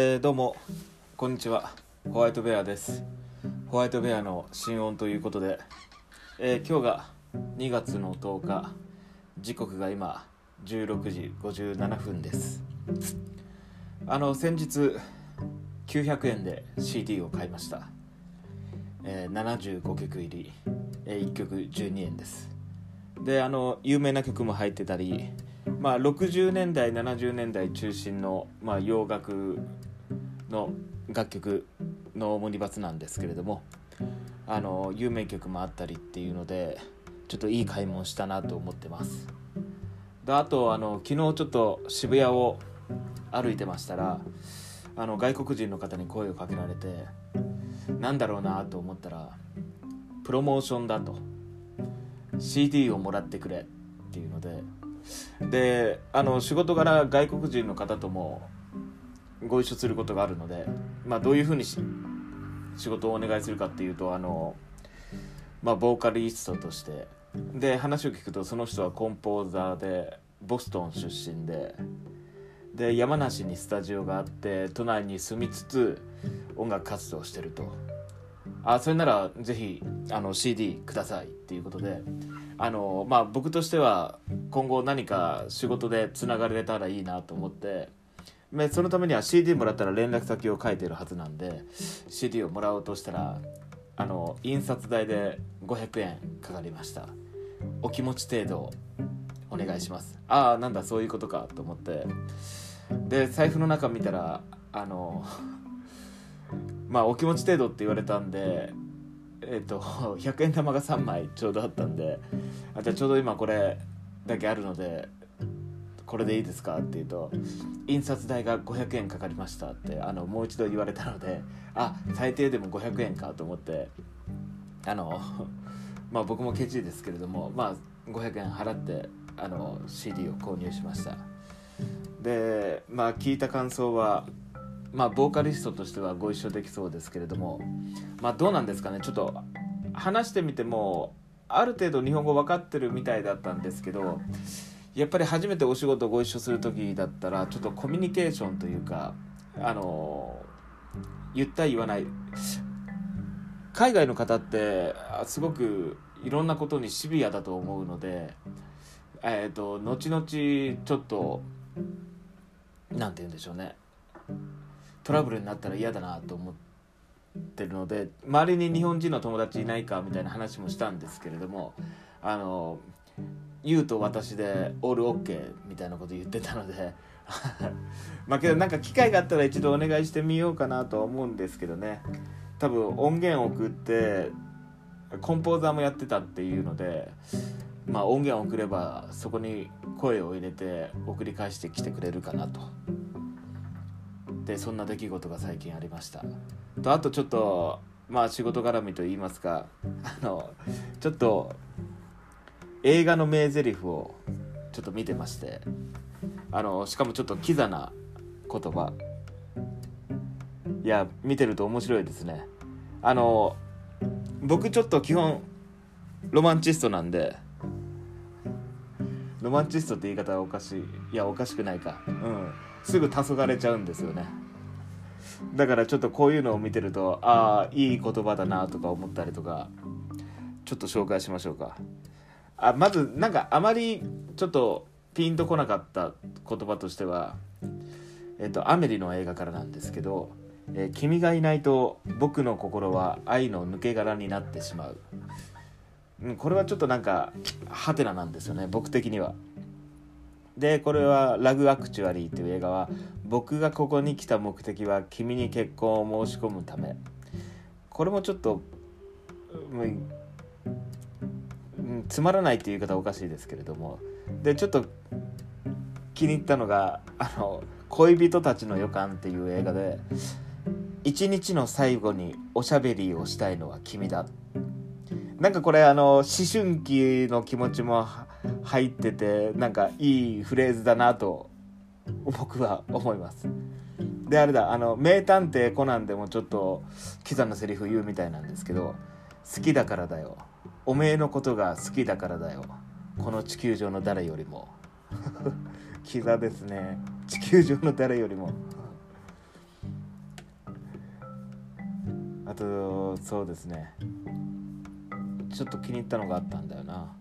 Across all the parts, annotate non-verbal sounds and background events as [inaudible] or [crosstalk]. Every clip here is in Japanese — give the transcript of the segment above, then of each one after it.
えーどうもこんにちは。ホワイトベアです。ホワイトベアの新音ということで、えー今日が2月の10日。時刻が今16時57分です。あの先日900円で CD を買いました、えー75曲入り、え1曲12円です。であの有名な曲も入ってたりまあ、60年代70年代中心の、まあ、洋楽の楽曲のオムニバスなんですけれどもあの有名曲もあったりっていうのでちょっといい買い物したなと思ってます。であとあの昨日ちょっと渋谷を歩いてましたらあの外国人の方に声をかけられてなんだろうなと思ったらプロモーションだと。CD をもらってくれっていうので。であの仕事柄外国人の方ともご一緒することがあるので、まあ、どういうふうにし仕事をお願いするかっていうとあの、まあ、ボーカリストとしてで話を聞くとその人はコンポーザーでボストン出身でで山梨にスタジオがあって都内に住みつつ音楽活動してると。あそれならぜひあの CD くださいっていうことであの、まあ、僕としては今後何か仕事でつながれたらいいなと思ってそのためには CD もらったら連絡先を書いてるはずなんで CD をもらおうとしたらあの印刷代で500円かかりました。お気持ち程度お願いします。ああなんだそういうことかと思って。で財布の中見たらあの [laughs] まあお気持ち程度って言われたんでえっ、と100円玉が3枚ちょうどあったんであじゃあちょうど今これだけあるのでこれでいいですか？って言うと印刷代が500円かかりましたってあのもう一度言われたのであ最低でも500円かと思ってあの [laughs] まあ僕もケチですけれどもまあ500円払ってあの CD を購入しました。でまあ聞いた感想はまあボーカリストとしてはご一緒できそうですけれどもまあどうなんですかね？ちょっと話してみてもある程度日本語分かってるみたいだったんですけどやっぱり初めてお仕事ご一緒する時だったらちょっとコミュニケーションというかあの言った言わない。海外の方ってあすごくいろんなことにシビアだと思うので、えー、と後々ちょっとなんて言うんでしょうね。トラブルになったら嫌だなと思ってるので周りに日本人の友達いないかみたいな話もしたんですけれどもあの言うと私でオールオッケーみたいなこと言ってたので。[laughs] まあけどなんか機会があったら一度お願いしてみようかなとは思うんですけどね。多分音源を送ってコンポーザーもやってたっていうのでまあ音源を送ればそこに声を入れて送り返してきてくれるかなと。でそんな出来事が最近ありました。とあとちょっとまあ仕事絡みと言いますかあのちょっと映画の名台詞をちょっと見てましてあのしかもちょっとキザな言葉。いや見てると面白いですね。あの僕ちょっと基本ロマンチストなんでロマンチストって言い方はおかしい。いやおかしくないか。うん。すぐ黄昏れちゃうんですよね。だからちょっとこういうのを見てるとああいい言葉だなとか思ったりとかちょっと紹介しましょうか。あまずなんかあまりちょっとピンとこなかった言葉としてはえっとアメリの映画からなんですけど「えー君がいないと僕の心は愛の抜け殻になってしまう」うんこれはちょっとなんかハテナなんですよね僕的には。でこれは「ラグ・アクチュアリー」っていう映画は僕がここに来た目的は君に結婚を申し込むため。これもちょっとつまらないっていう言い方おかしいですけれども。でちょっと気に入ったのが「あの恋人たちの予感」っていう映画で一日の最後におしゃべりをしたいのは君だ。なんかこれあの思春期の気持ちも入っててなんかいいフレーズだなと僕は思います。であれだあの名探偵コナンでもちょっとキザなセリフ言うみたいなんですけど好きだからだよ。おめえのことが好きだからだよ。この地球上の誰よりも。[laughs] キザですね。地球上の誰よりも。あとそうですね。ちょっと気に入ったのがあったんだよな。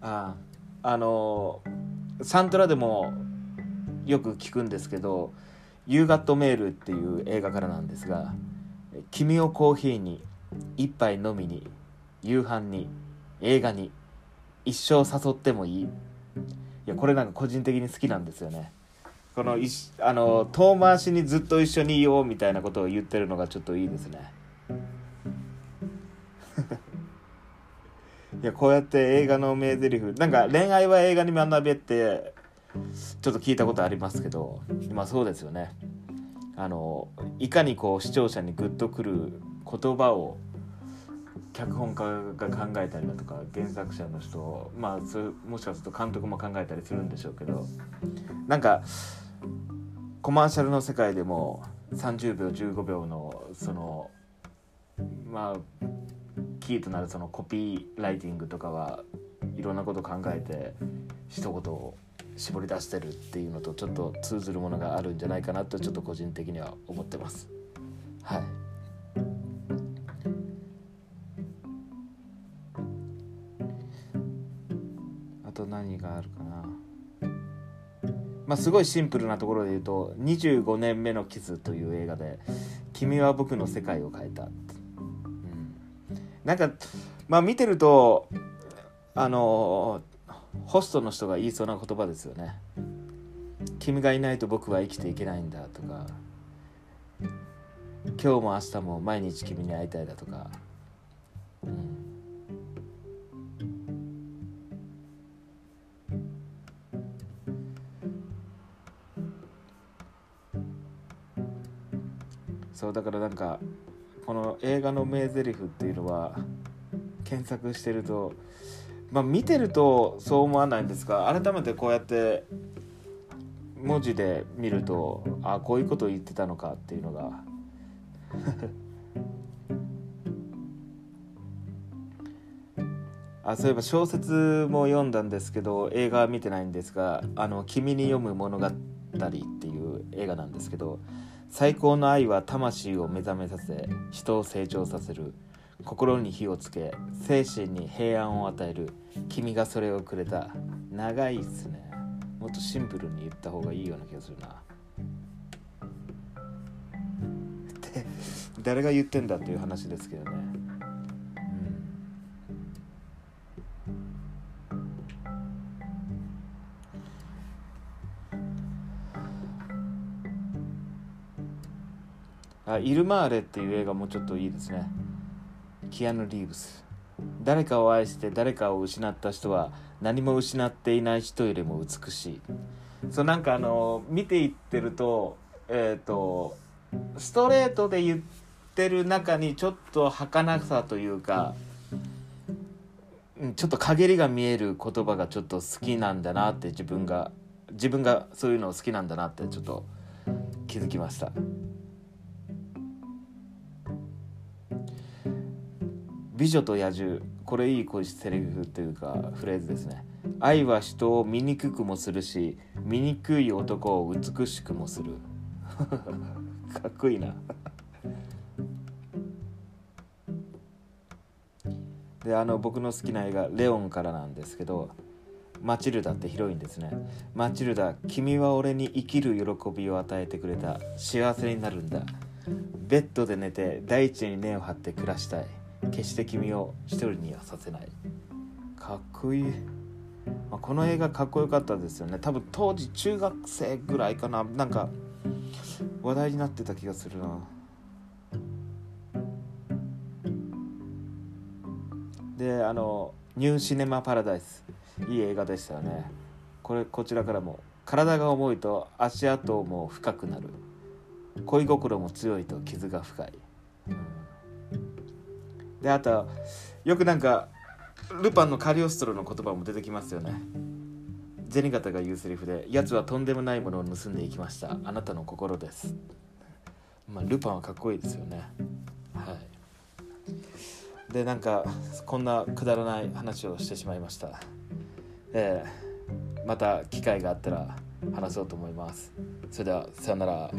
ああのサントラでもよく聞くんですけど「夕方メール」っていう映画からなんですが「君をコーヒーに一杯飲みに夕飯に映画に一生誘ってもいい」いやこれなんか個人的に好きなんですよね。このいあの遠回しにずっと一緒にいようみたいなことを言ってるのがちょっといいですね。[laughs] いやこうやって映画の名台詞。なんか恋愛は映画に学べってちょっと聞いたことありますけどまあそうですよね。あのいかにこう視聴者にグッとくる言葉を脚本家が考えたりだとか原作者の人まあそもしかすると監督も考えたりするんでしょうけどなんかコマーシャルの世界でも30秒15秒のそのまあキーとなるそのコピーライティングとかはいろんなこと考えて一言を絞り出してるっていうのとちょっと通ずるものがあるんじゃないかなとちょっと個人的には思ってます。はい。あと何があるかな。まあすごいシンプルなところで言うと「25年目のキス」という映画で「君は僕の世界を変えた」うん。なんかまあ見てるとあのホストの人が言いそうな言葉ですよね。君がいないと僕は生きていけないんだとか。今日も明日も毎日君に会いたいだとか、うん、そうだからなんかこの映画の名台詞っていうのは検索してるとまあ見てるとそう思わないんですが改めてこうやって文字で見るとあこういうことを言ってたのかっていうのが。[laughs] あそういえば小説も読んだんですけど映画は見てないんですが「あの君に読む物語」っていう映画なんですけど最高の愛は魂を目覚めさせ人を成長させる。心に火をつけ精神に平安を与える。君がそれをくれた。長いっすね。もっとシンプルに言った方がいいような気がするな。[laughs] って誰が言ってんだっていう話ですけどね。あイルマーレっていう映画もちょっといいですね。キアヌ・リーブス誰かを愛して誰かを失った人は何も失っていない人よりも美しいそうなんかあの見ていってるとえっ、ー、とストレートで言ってる中にちょっと儚さというかちょっと陰りが見える言葉がちょっと好きなんだなって自分が自分がそういうのを好きなんだなってちょっと気づきました。美女と野獣。これいい声セリフというかフレーズですね。愛は人を醜くもするし醜い男を美しくもする。[laughs] かっこいいな。であの僕の好きな映画「レオン」からなんですけどマチルダってヒロインですね。マチルダ君は俺に生きる喜びを与えてくれた。幸せになるんだ。ベッドで寝て大地に根を張って暮らしたい。決して君を一人にはさせない。かっこいい、まあ、この映画かっこよかったですよね。多分当時中学生ぐらいかな。なんか話題になってた気がするな。であの「ニューシネマ・パラダイス」いい映画でしたよね。これこちらからも。体が重いと足跡も深くなる。恋心も強いと傷が深い、うんであとよくなんかルパンのカリオストロの言葉も出てきますよね。銭形が言うセリフで「奴はとんでもないものを盗んでいきました。あなたの心です」まあルパンはかっこいいですよね。はい。でなんかこんなくだらない話をしてしまいました。えー、また機会があったら話そうと思います。それではさよなら。